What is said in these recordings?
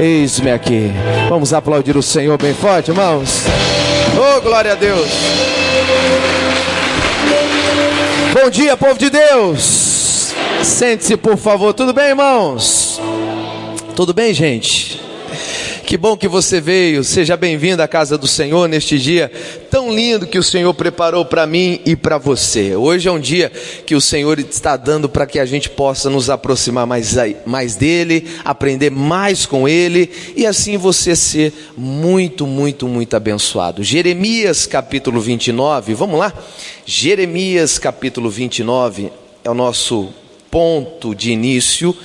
Eis-me aqui. Vamos aplaudir o Senhor bem forte, irmãos. Oh, glória a Deus. Bom dia, povo de Deus. Sente-se, por favor. Tudo bem, irmãos? Tudo bem, gente? Que bom que você veio. Seja bem-vindo à casa do Senhor neste dia tão lindo que o Senhor preparou para mim e para você. Hoje é um dia que o Senhor está dando para que a gente possa nos aproximar mais, mais dele, aprender mais com ele e assim você ser muito, muito, muito abençoado. Jeremias capítulo 29, vamos lá? Jeremias capítulo 29 é o nosso ponto de início.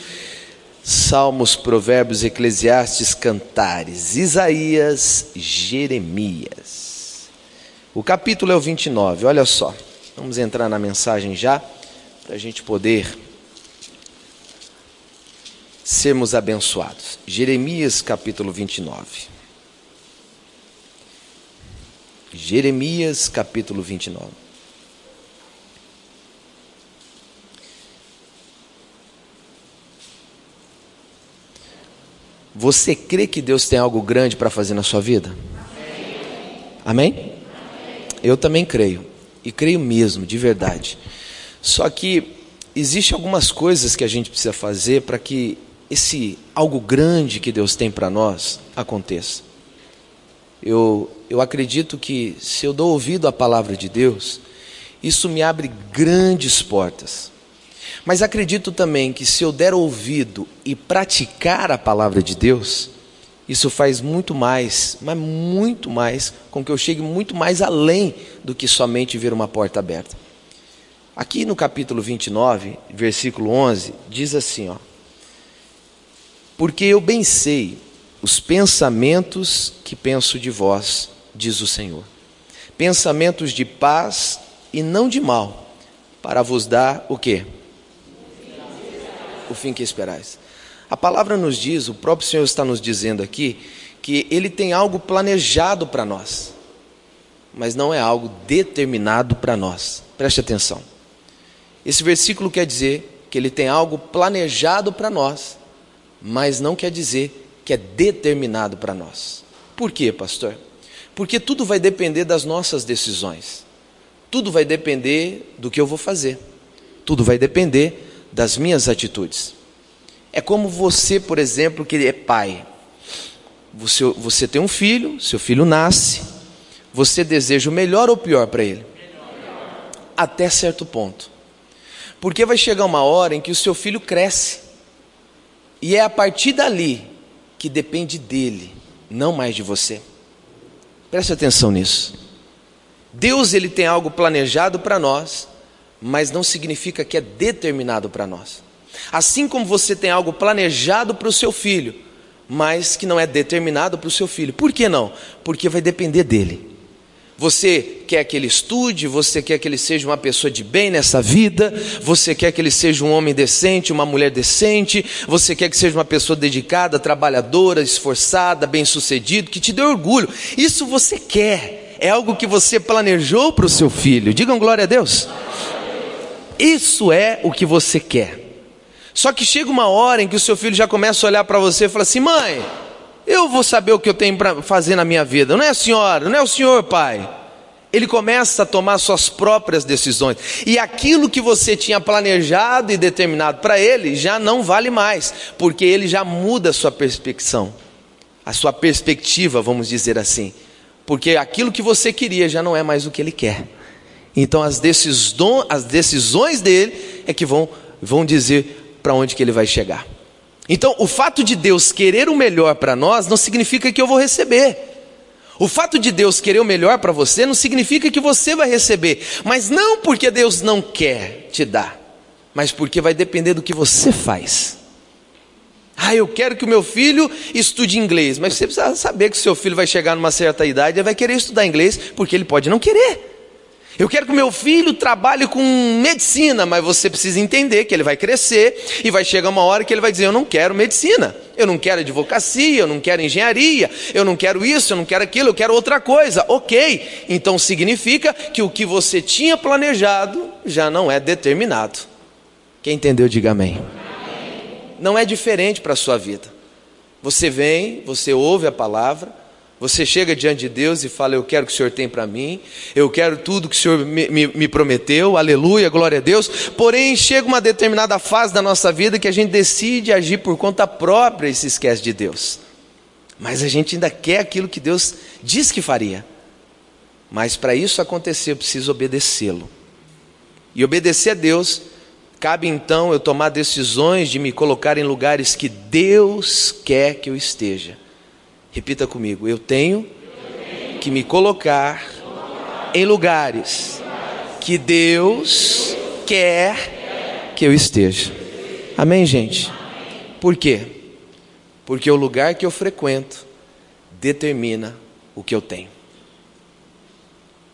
Salmos, Provérbios, Eclesiastes, Cantares, Isaías, Jeremias. O capítulo é o 29, olha só. Vamos entrar na mensagem já, para a gente poder sermos abençoados. Jeremias, capítulo 29. Jeremias, capítulo 29. Você crê que Deus tem algo grande para fazer na sua vida? Amém? Amém? Eu também creio. E creio mesmo, de verdade. Só que existe algumas coisas que a gente precisa fazer para que esse algo grande que Deus tem para nós aconteça. Eu, eu acredito que se eu dou ouvido à palavra de Deus, isso me abre grandes portas. Mas acredito também que se eu der ouvido e praticar a palavra de Deus, isso faz muito mais, mas muito mais, com que eu chegue muito mais além do que somente ver uma porta aberta. Aqui no capítulo 29, versículo 11, diz assim: ó, Porque eu bem sei os pensamentos que penso de vós, diz o Senhor, pensamentos de paz e não de mal, para vos dar o quê? O fim que esperais. A palavra nos diz, o próprio Senhor está nos dizendo aqui, que Ele tem algo planejado para nós, mas não é algo determinado para nós. Preste atenção. Esse versículo quer dizer que Ele tem algo planejado para nós, mas não quer dizer que é determinado para nós. Por quê, pastor? Porque tudo vai depender das nossas decisões. Tudo vai depender do que eu vou fazer. Tudo vai depender das minhas atitudes. É como você, por exemplo, que é pai. Você, você tem um filho, seu filho nasce, você deseja o melhor ou pior para ele? Até certo ponto. Porque vai chegar uma hora em que o seu filho cresce. E é a partir dali que depende dele, não mais de você. Preste atenção nisso. Deus ele tem algo planejado para nós mas não significa que é determinado para nós. Assim como você tem algo planejado para o seu filho, mas que não é determinado para o seu filho. Por que não? Porque vai depender dele. Você quer que ele estude, você quer que ele seja uma pessoa de bem nessa vida, você quer que ele seja um homem decente, uma mulher decente, você quer que seja uma pessoa dedicada, trabalhadora, esforçada, bem-sucedido, que te dê orgulho. Isso você quer, é algo que você planejou para o seu filho. Digam glória a Deus. Isso é o que você quer. Só que chega uma hora em que o seu filho já começa a olhar para você e fala assim: mãe, eu vou saber o que eu tenho para fazer na minha vida. Não é a senhora, não é o senhor, pai. Ele começa a tomar suas próprias decisões. E aquilo que você tinha planejado e determinado para ele já não vale mais, porque ele já muda a sua perspectiva. A sua perspectiva, vamos dizer assim. Porque aquilo que você queria já não é mais o que ele quer. Então as, decisões, as decisões dele é que vão, vão dizer para onde que ele vai chegar. Então o fato de Deus querer o melhor para nós não significa que eu vou receber. O fato de Deus querer o melhor para você não significa que você vai receber, mas não porque Deus não quer te dar, mas porque vai depender do que você faz. Ah, eu quero que o meu filho estude inglês, mas você precisa saber que o seu filho vai chegar numa certa idade e vai querer estudar inglês, porque ele pode não querer. Eu quero que meu filho trabalhe com medicina, mas você precisa entender que ele vai crescer e vai chegar uma hora que ele vai dizer: Eu não quero medicina, eu não quero advocacia, eu não quero engenharia, eu não quero isso, eu não quero aquilo, eu quero outra coisa. Ok, então significa que o que você tinha planejado já não é determinado. Quem entendeu, diga amém. Não é diferente para a sua vida. Você vem, você ouve a palavra, você chega diante de Deus e fala: Eu quero o que o Senhor tem para mim, eu quero tudo que o Senhor me, me, me, prometeu, aleluia, glória a Deus. Porém, chega uma determinada fase da nossa vida que a gente decide agir por conta própria e se esquece de Deus. Mas a gente ainda quer aquilo que Deus diz que faria. Mas para isso acontecer, eu preciso obedecê-lo. E obedecer a Deus, cabe então eu tomar decisões de me colocar em lugares que Deus quer que eu esteja. Repita comigo: eu tenho que me colocar em lugares que Deus quer que eu esteja. Amém, gente? Por quê? Porque o lugar que eu frequento determina o que eu tenho.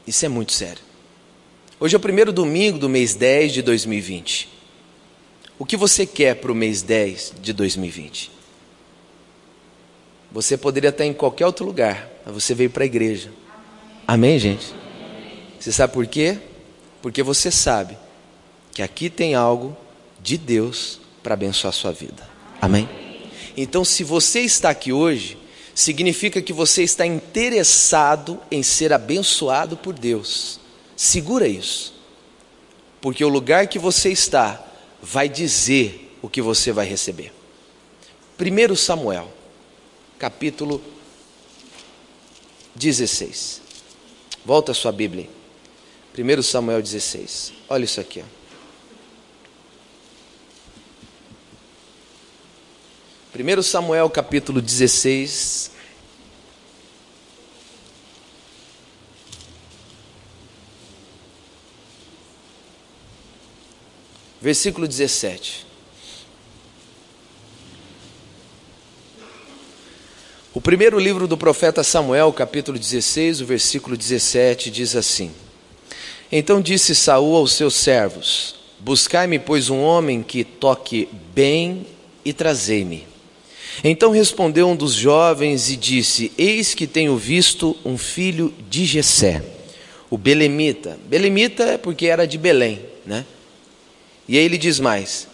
Isso é muito sério. Hoje é o primeiro domingo do mês 10 de 2020. O que você quer para o mês 10 de 2020? Você poderia estar em qualquer outro lugar, mas você veio para a igreja. Amém, gente? Você sabe por quê? Porque você sabe que aqui tem algo de Deus para abençoar a sua vida. Amém? Então, se você está aqui hoje, significa que você está interessado em ser abençoado por Deus. Segura isso, porque o lugar que você está vai dizer o que você vai receber. 1 Samuel, capítulo 16. Volta a sua Bíblia. 1 Samuel 16. Olha isso aqui. Ó. 1 Samuel capítulo 16, versículo 17. O primeiro livro do profeta Samuel, capítulo 16, o versículo 17, diz assim: Então disse Saul aos seus servos: Buscai-me, pois, um homem que toque bem e trazei-me. Então respondeu um dos jovens e disse: Eis que tenho visto um filho de Jessé, o belemita. Belemita é porque era de Belém, né? E aí ele diz mais: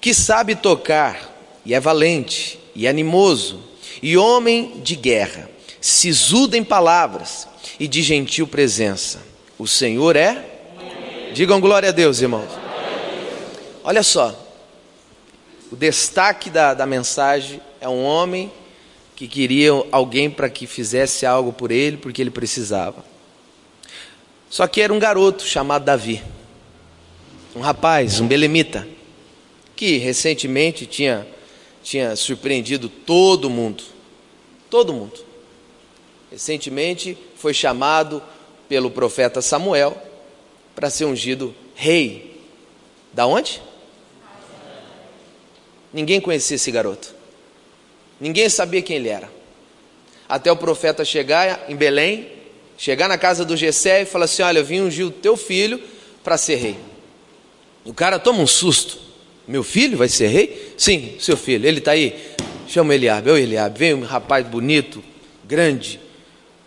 que sabe tocar, e é valente, e animoso, e homem de guerra, sisudo em palavras, e de gentil presença. O Senhor é? Digam glória a Deus, irmãos. Olha só, o destaque da, da mensagem é um homem que queria alguém para que fizesse algo por ele, porque ele precisava. Só que era um garoto chamado Davi um rapaz, um belemita, que recentemente tinha, tinha surpreendido todo mundo. Todo mundo. Recentemente foi chamado pelo profeta Samuel para ser ungido rei. Da onde? Ninguém conhecia esse garoto. Ninguém sabia quem ele era. Até o profeta chegar em Belém, chegar na casa do Gessé e falar assim: Olha, eu vim ungir o teu filho para ser rei. O cara toma um susto. Meu filho vai ser rei? Sim, seu filho. Ele está aí. Chama Eliabe. Ô Eliabe, vem um rapaz bonito, grande.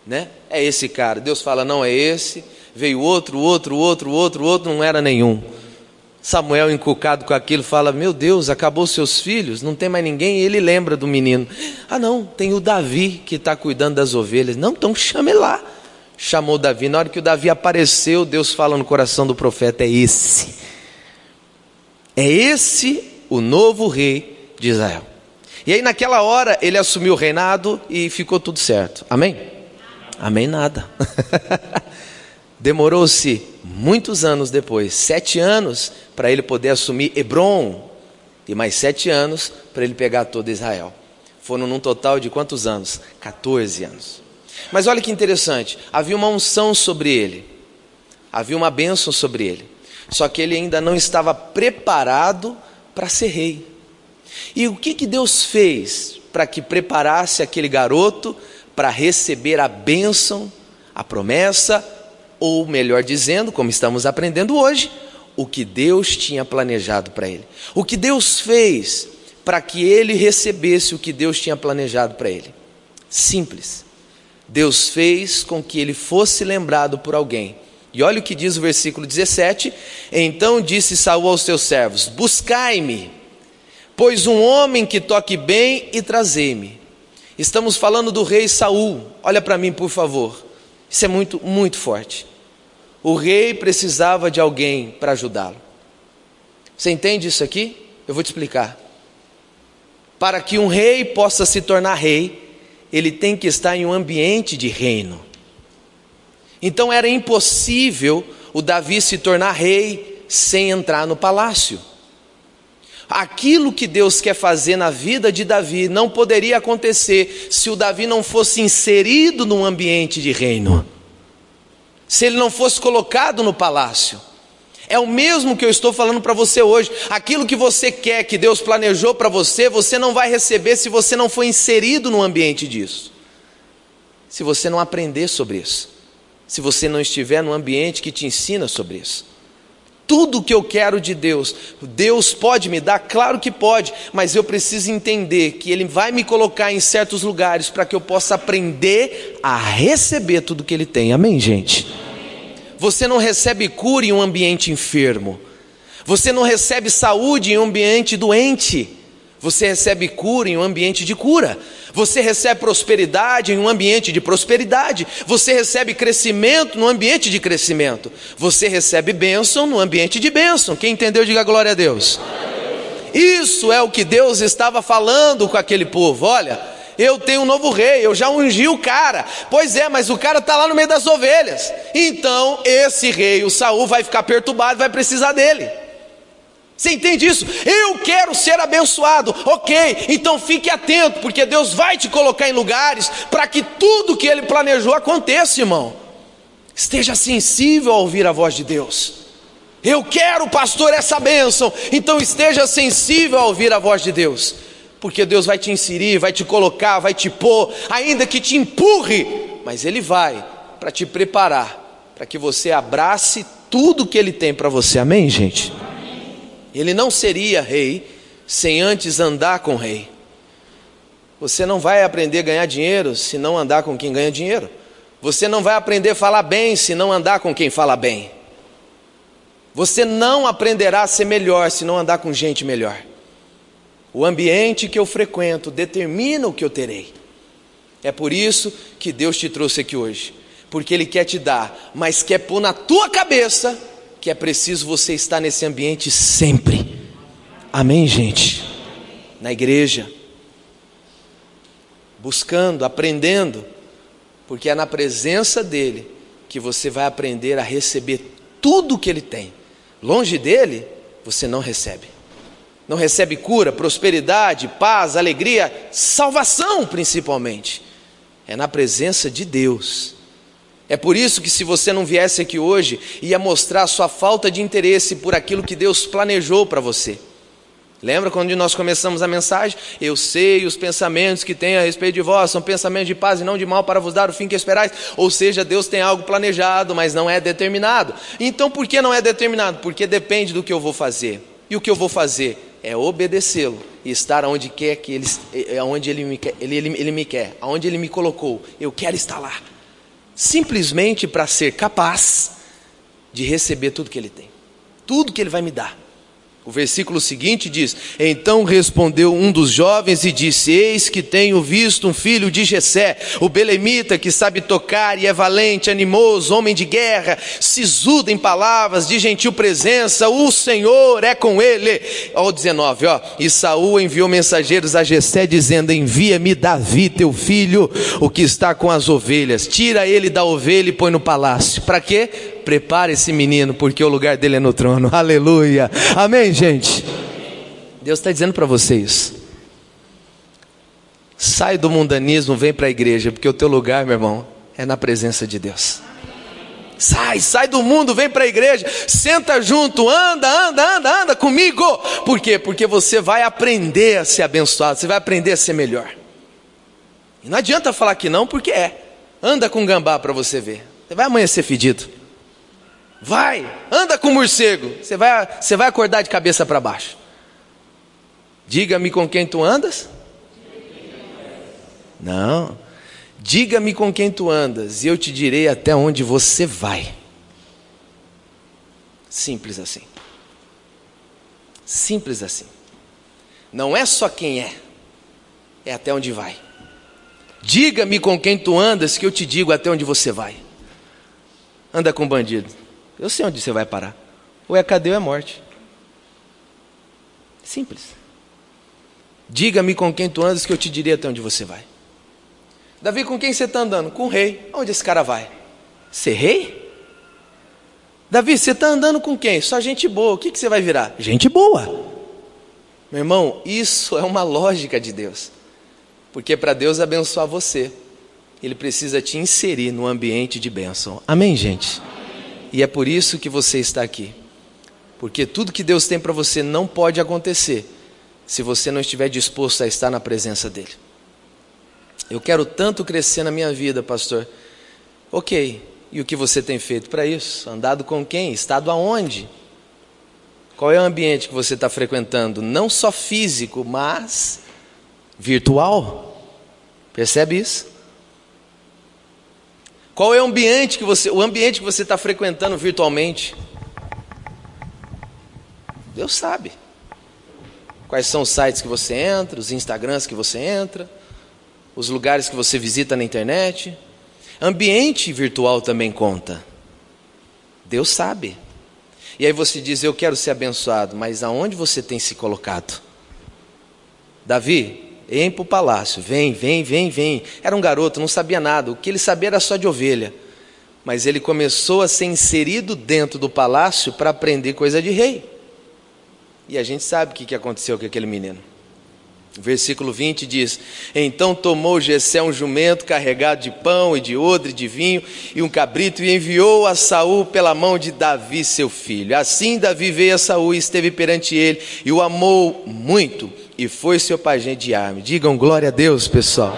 Né? É esse cara. Deus fala, não é esse. Veio outro, outro, outro, outro, outro, não era nenhum. Samuel, encucado com aquilo, fala: Meu Deus, acabou seus filhos, não tem mais ninguém. E ele lembra do menino: Ah, não, tem o Davi que está cuidando das ovelhas. Não, então chame lá. Chamou Davi. Na hora que o Davi apareceu, Deus fala no coração do profeta: É esse é esse o novo rei de Israel. E aí, naquela hora, ele assumiu o reinado e ficou tudo certo. Amém? Amém, nada. Demorou-se muitos anos depois sete anos para ele poder assumir Hebron, e mais sete anos para ele pegar todo Israel. Foram num total de quantos anos? 14 anos. Mas olha que interessante: havia uma unção sobre ele, havia uma bênção sobre ele. Só que ele ainda não estava preparado para ser rei. E o que, que Deus fez para que preparasse aquele garoto para receber a bênção, a promessa, ou melhor dizendo, como estamos aprendendo hoje, o que Deus tinha planejado para ele? O que Deus fez para que ele recebesse o que Deus tinha planejado para ele? Simples. Deus fez com que ele fosse lembrado por alguém e olha o que diz o versículo 17: Então disse Saul aos seus servos: Buscai-me, pois um homem que toque bem e trazei-me. Estamos falando do rei Saul. Olha para mim, por favor. Isso é muito, muito forte. O rei precisava de alguém para ajudá-lo. Você entende isso aqui? Eu vou te explicar. Para que um rei possa se tornar rei, ele tem que estar em um ambiente de reino. Então era impossível o Davi se tornar rei sem entrar no palácio. Aquilo que Deus quer fazer na vida de Davi não poderia acontecer se o Davi não fosse inserido num ambiente de reino, se ele não fosse colocado no palácio. É o mesmo que eu estou falando para você hoje. Aquilo que você quer, que Deus planejou para você, você não vai receber se você não for inserido no ambiente disso. Se você não aprender sobre isso. Se você não estiver no ambiente que te ensina sobre isso tudo que eu quero de Deus. Deus pode me dar? Claro que pode, mas eu preciso entender que Ele vai me colocar em certos lugares para que eu possa aprender a receber tudo que Ele tem. Amém, gente? Você não recebe cura em um ambiente enfermo, você não recebe saúde em um ambiente doente. Você recebe cura em um ambiente de cura. Você recebe prosperidade em um ambiente de prosperidade. Você recebe crescimento no ambiente de crescimento. Você recebe bênção no ambiente de bênção. Quem entendeu, diga glória a Deus. Isso é o que Deus estava falando com aquele povo. Olha, eu tenho um novo rei, eu já ungi o cara. Pois é, mas o cara está lá no meio das ovelhas. Então, esse rei, o Saul, vai ficar perturbado, vai precisar dele. Você entende isso? Eu quero ser abençoado, ok, então fique atento, porque Deus vai te colocar em lugares para que tudo que Ele planejou aconteça, irmão. Esteja sensível a ouvir a voz de Deus. Eu quero, pastor, essa bênção, então esteja sensível a ouvir a voz de Deus, porque Deus vai te inserir, vai te colocar, vai te pôr, ainda que te empurre, mas Ele vai para te preparar, para que você abrace tudo que Ele tem para você, amém, gente? Ele não seria rei sem antes andar com o rei. Você não vai aprender a ganhar dinheiro se não andar com quem ganha dinheiro. Você não vai aprender a falar bem se não andar com quem fala bem. Você não aprenderá a ser melhor se não andar com gente melhor. O ambiente que eu frequento determina o que eu terei. É por isso que Deus te trouxe aqui hoje. Porque Ele quer te dar, mas quer pôr na tua cabeça que é preciso você estar nesse ambiente sempre. Amém, gente? Na igreja, buscando, aprendendo, porque é na presença dEle que você vai aprender a receber tudo que Ele tem. Longe dele, você não recebe. Não recebe cura, prosperidade, paz, alegria, salvação principalmente. É na presença de Deus é por isso que, se você não viesse aqui hoje, ia mostrar sua falta de interesse por aquilo que Deus planejou para você. Lembra quando nós começamos a mensagem? Eu sei os pensamentos que tenho a respeito de vós, são pensamentos de paz e não de mal para vos dar o fim que esperais. Ou seja, Deus tem algo planejado, mas não é determinado. Então, por que não é determinado? Porque depende do que eu vou fazer. E o que eu vou fazer é obedecê-lo e estar onde quer que ele, onde ele me ele, ele, ele me quer, aonde ele me colocou. Eu quero estar lá simplesmente para ser capaz de receber tudo que Ele tem, tudo que Ele vai me dar. O versículo seguinte diz: Então respondeu um dos jovens e disse: Eis que tenho visto um filho de Jessé, o belemita, que sabe tocar e é valente, animoso, homem de guerra, sisudo em palavras, de gentil presença, o Senhor é com ele. Ó 19, ó. E Saul enviou mensageiros a Jessé dizendo: Envia-me Davi, teu filho, o que está com as ovelhas. Tira ele da ovelha e põe no palácio. Para quê? Prepare esse menino, porque o lugar dele é no trono. Aleluia. Amém, gente? Deus está dizendo para vocês: sai do mundanismo, vem para a igreja, porque o teu lugar, meu irmão, é na presença de Deus. Sai, sai do mundo, vem para a igreja, senta junto, anda, anda, anda, anda comigo. Por quê? Porque você vai aprender a ser abençoado, você vai aprender a ser melhor. E não adianta falar que não, porque é. Anda com gambá para você ver. Você vai amanhecer fedido. Vai, anda com o morcego. Você vai, você vai acordar de cabeça para baixo. Diga-me com quem tu andas? Não. Diga-me com quem tu andas, e eu te direi até onde você vai. Simples assim. Simples assim. Não é só quem é, é até onde vai. Diga-me com quem tu andas, que eu te digo até onde você vai. Anda com bandido. Eu sei onde você vai parar. Ou é cadeia ou é morte. Simples. Diga-me com quem tu andas, que eu te diria até onde você vai. Davi, com quem você está andando? Com o rei. Onde esse cara vai? Ser rei? Davi, você está andando com quem? Só gente boa. O que, que você vai virar? Gente boa. Meu irmão, isso é uma lógica de Deus. Porque para Deus abençoar você, Ele precisa te inserir no ambiente de bênção. Amém, gente? E é por isso que você está aqui. Porque tudo que Deus tem para você não pode acontecer se você não estiver disposto a estar na presença dEle. Eu quero tanto crescer na minha vida, pastor. Ok, e o que você tem feito para isso? Andado com quem? Estado aonde? Qual é o ambiente que você está frequentando? Não só físico, mas virtual. Percebe isso? Qual é o ambiente que você, o ambiente que você está frequentando virtualmente? Deus sabe. Quais são os sites que você entra, os Instagrams que você entra, os lugares que você visita na internet. Ambiente virtual também conta. Deus sabe. E aí você diz: Eu quero ser abençoado, mas aonde você tem se colocado? Davi, vem para o palácio, vem, vem, vem, vem. Era um garoto, não sabia nada, o que ele sabia era só de ovelha. Mas ele começou a ser inserido dentro do palácio para aprender coisa de rei. E a gente sabe o que aconteceu com aquele menino. Versículo 20 diz: Então tomou Jessé um jumento carregado de pão e de odre de vinho e um cabrito e enviou a Saul pela mão de Davi, seu filho. Assim Davi veio a Saul e esteve perante ele e o amou muito e foi seu pajem de arma. Digam glória a Deus, pessoal.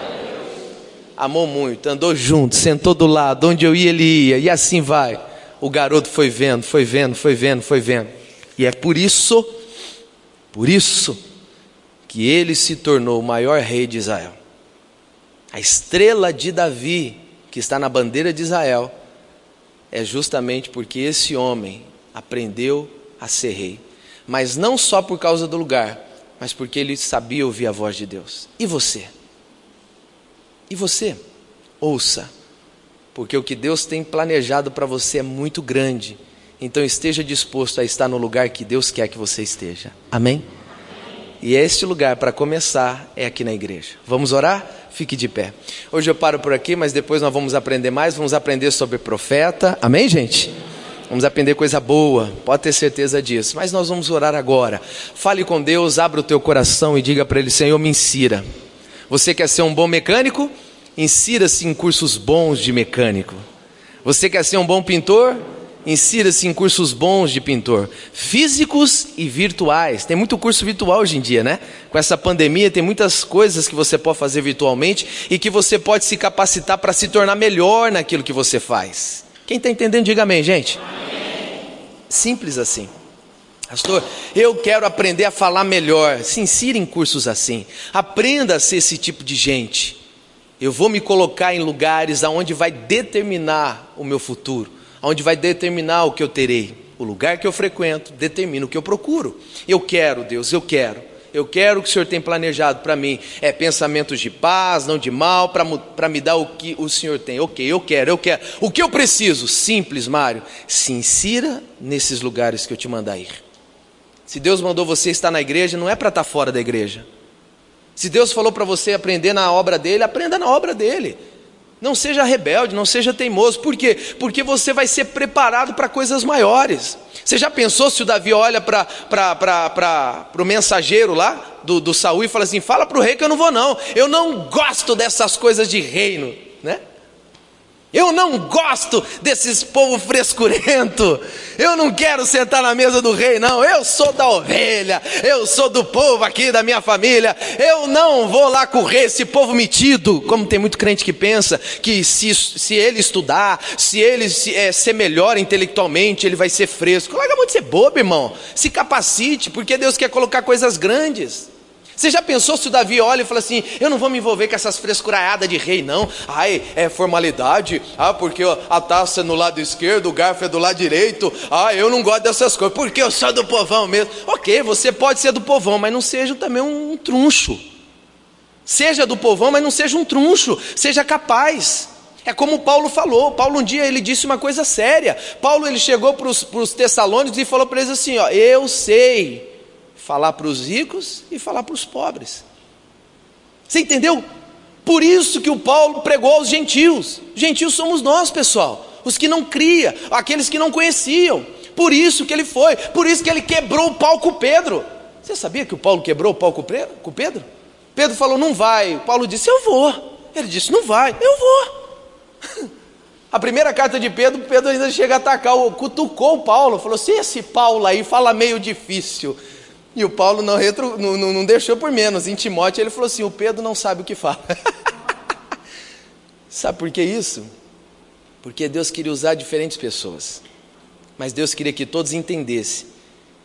Amou muito, andou junto, sentou do lado, onde eu ia ele ia e assim vai. O garoto foi vendo, foi vendo, foi vendo, foi vendo. E é por isso, por isso que ele se tornou o maior rei de Israel. A estrela de Davi, que está na bandeira de Israel, é justamente porque esse homem aprendeu a ser rei. Mas não só por causa do lugar, mas porque ele sabia ouvir a voz de Deus. E você? E você? Ouça, porque o que Deus tem planejado para você é muito grande. Então esteja disposto a estar no lugar que Deus quer que você esteja. Amém? E este lugar, para começar, é aqui na igreja. Vamos orar? Fique de pé. Hoje eu paro por aqui, mas depois nós vamos aprender mais. Vamos aprender sobre profeta. Amém, gente? Vamos aprender coisa boa, pode ter certeza disso. Mas nós vamos orar agora. Fale com Deus, abra o teu coração e diga para Ele: Senhor, me insira. Você quer ser um bom mecânico? Insira-se em cursos bons de mecânico. Você quer ser um bom pintor? Insira-se em cursos bons de pintor, físicos e virtuais. Tem muito curso virtual hoje em dia, né? Com essa pandemia, tem muitas coisas que você pode fazer virtualmente e que você pode se capacitar para se tornar melhor naquilo que você faz. Quem está entendendo, diga amém, gente. Simples assim. Pastor, eu quero aprender a falar melhor. Se insira em cursos assim. Aprenda a ser esse tipo de gente. Eu vou me colocar em lugares aonde vai determinar o meu futuro onde vai determinar o que eu terei. O lugar que eu frequento determina o que eu procuro. Eu quero, Deus, eu quero. Eu quero o que o Senhor tem planejado para mim. É pensamentos de paz, não de mal, para me dar o que o Senhor tem. Ok, eu quero, eu quero. O que eu preciso? Simples, Mário. Se insira nesses lugares que eu te mandar ir. Se Deus mandou você estar na igreja, não é para estar fora da igreja. Se Deus falou para você aprender na obra dele, aprenda na obra dele. Não seja rebelde, não seja teimoso. Por quê? Porque você vai ser preparado para coisas maiores. Você já pensou se o Davi olha para o mensageiro lá do, do Saul e fala assim: fala para o rei que eu não vou, não. Eu não gosto dessas coisas de reino. Eu não gosto desses povo frescurento. Eu não quero sentar na mesa do rei, não. Eu sou da ovelha. Eu sou do povo aqui da minha família. Eu não vou lá rei, esse povo metido. Como tem muito crente que pensa que se, se ele estudar, se ele se, é, ser melhor intelectualmente, ele vai ser fresco. Larga muito ser bobo, irmão. Se capacite, porque Deus quer colocar coisas grandes. Você já pensou se o Davi olha e fala assim: Eu não vou me envolver com essas frescuraiadas de rei, não. Ai, é formalidade. Ah, porque a taça é no lado esquerdo, o garfo é do lado direito. Ah, eu não gosto dessas coisas, porque eu sou do povão mesmo. Ok, você pode ser do povão, mas não seja também um truncho. Seja do povão, mas não seja um truncho, seja capaz. É como Paulo falou. Paulo um dia ele disse uma coisa séria. Paulo ele chegou para os Tessalônicos e falou para eles assim: ó, eu sei falar para os ricos e falar para os pobres. Você entendeu? Por isso que o Paulo pregou aos gentios. Gentios somos nós, pessoal. Os que não cria, aqueles que não conheciam. Por isso que ele foi, por isso que ele quebrou o pau com Pedro. Você sabia que o Paulo quebrou o pau com Pedro? Pedro falou, não vai. O Paulo disse, eu vou. Ele disse, não vai, eu vou. A primeira carta de Pedro, Pedro ainda chega a atacar, cutucou o Paulo, falou: se esse Paulo aí fala meio difícil. E o Paulo não, retro, não, não, deixou por menos. Em Timóteo ele falou assim: o Pedro não sabe o que fala. sabe por que isso? Porque Deus queria usar diferentes pessoas. Mas Deus queria que todos entendessem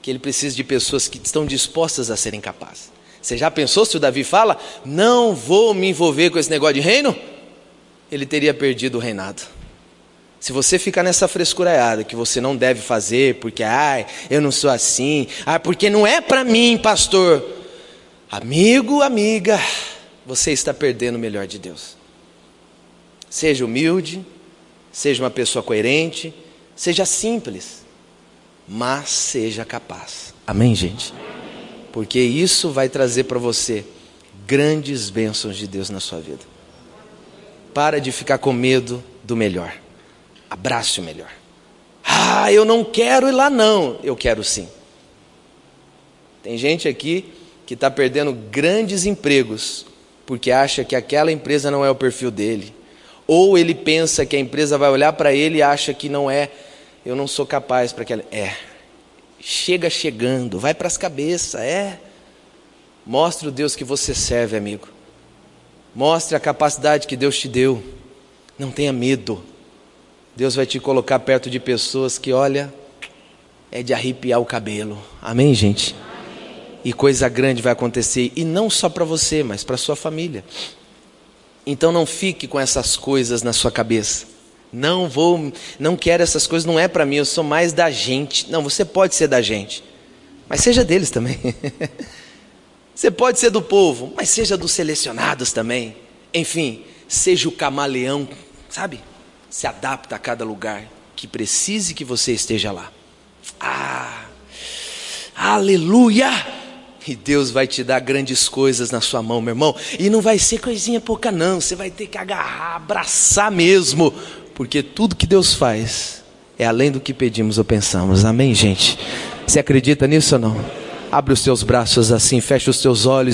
que Ele precisa de pessoas que estão dispostas a serem capazes. Você já pensou se o Davi fala, não vou me envolver com esse negócio de reino? Ele teria perdido o reinado. Se você ficar nessa frescuraiada que você não deve fazer, porque, ai, eu não sou assim, ah, porque não é para mim, pastor. Amigo, amiga, você está perdendo o melhor de Deus. Seja humilde, seja uma pessoa coerente, seja simples, mas seja capaz. Amém, gente? Porque isso vai trazer para você grandes bênçãos de Deus na sua vida. Para de ficar com medo do melhor. Abrace o melhor. Ah, eu não quero ir lá, não. Eu quero sim. Tem gente aqui que está perdendo grandes empregos porque acha que aquela empresa não é o perfil dele. Ou ele pensa que a empresa vai olhar para ele e acha que não é, eu não sou capaz para aquela. É. Chega chegando, vai para as cabeças, é. Mostre o Deus que você serve, amigo. Mostre a capacidade que Deus te deu. Não tenha medo. Deus vai te colocar perto de pessoas que, olha, é de arrepiar o cabelo. Amém, gente? E coisa grande vai acontecer, e não só para você, mas para sua família. Então não fique com essas coisas na sua cabeça. Não vou, não quero essas coisas, não é para mim, eu sou mais da gente. Não, você pode ser da gente, mas seja deles também. você pode ser do povo, mas seja dos selecionados também. Enfim, seja o camaleão, sabe? Se adapta a cada lugar que precise que você esteja lá. Ah, aleluia! E Deus vai te dar grandes coisas na sua mão, meu irmão. E não vai ser coisinha pouca, não. Você vai ter que agarrar, abraçar mesmo. Porque tudo que Deus faz é além do que pedimos ou pensamos. Amém, gente? Você acredita nisso ou não? Abre os seus braços assim, fecha os seus olhos e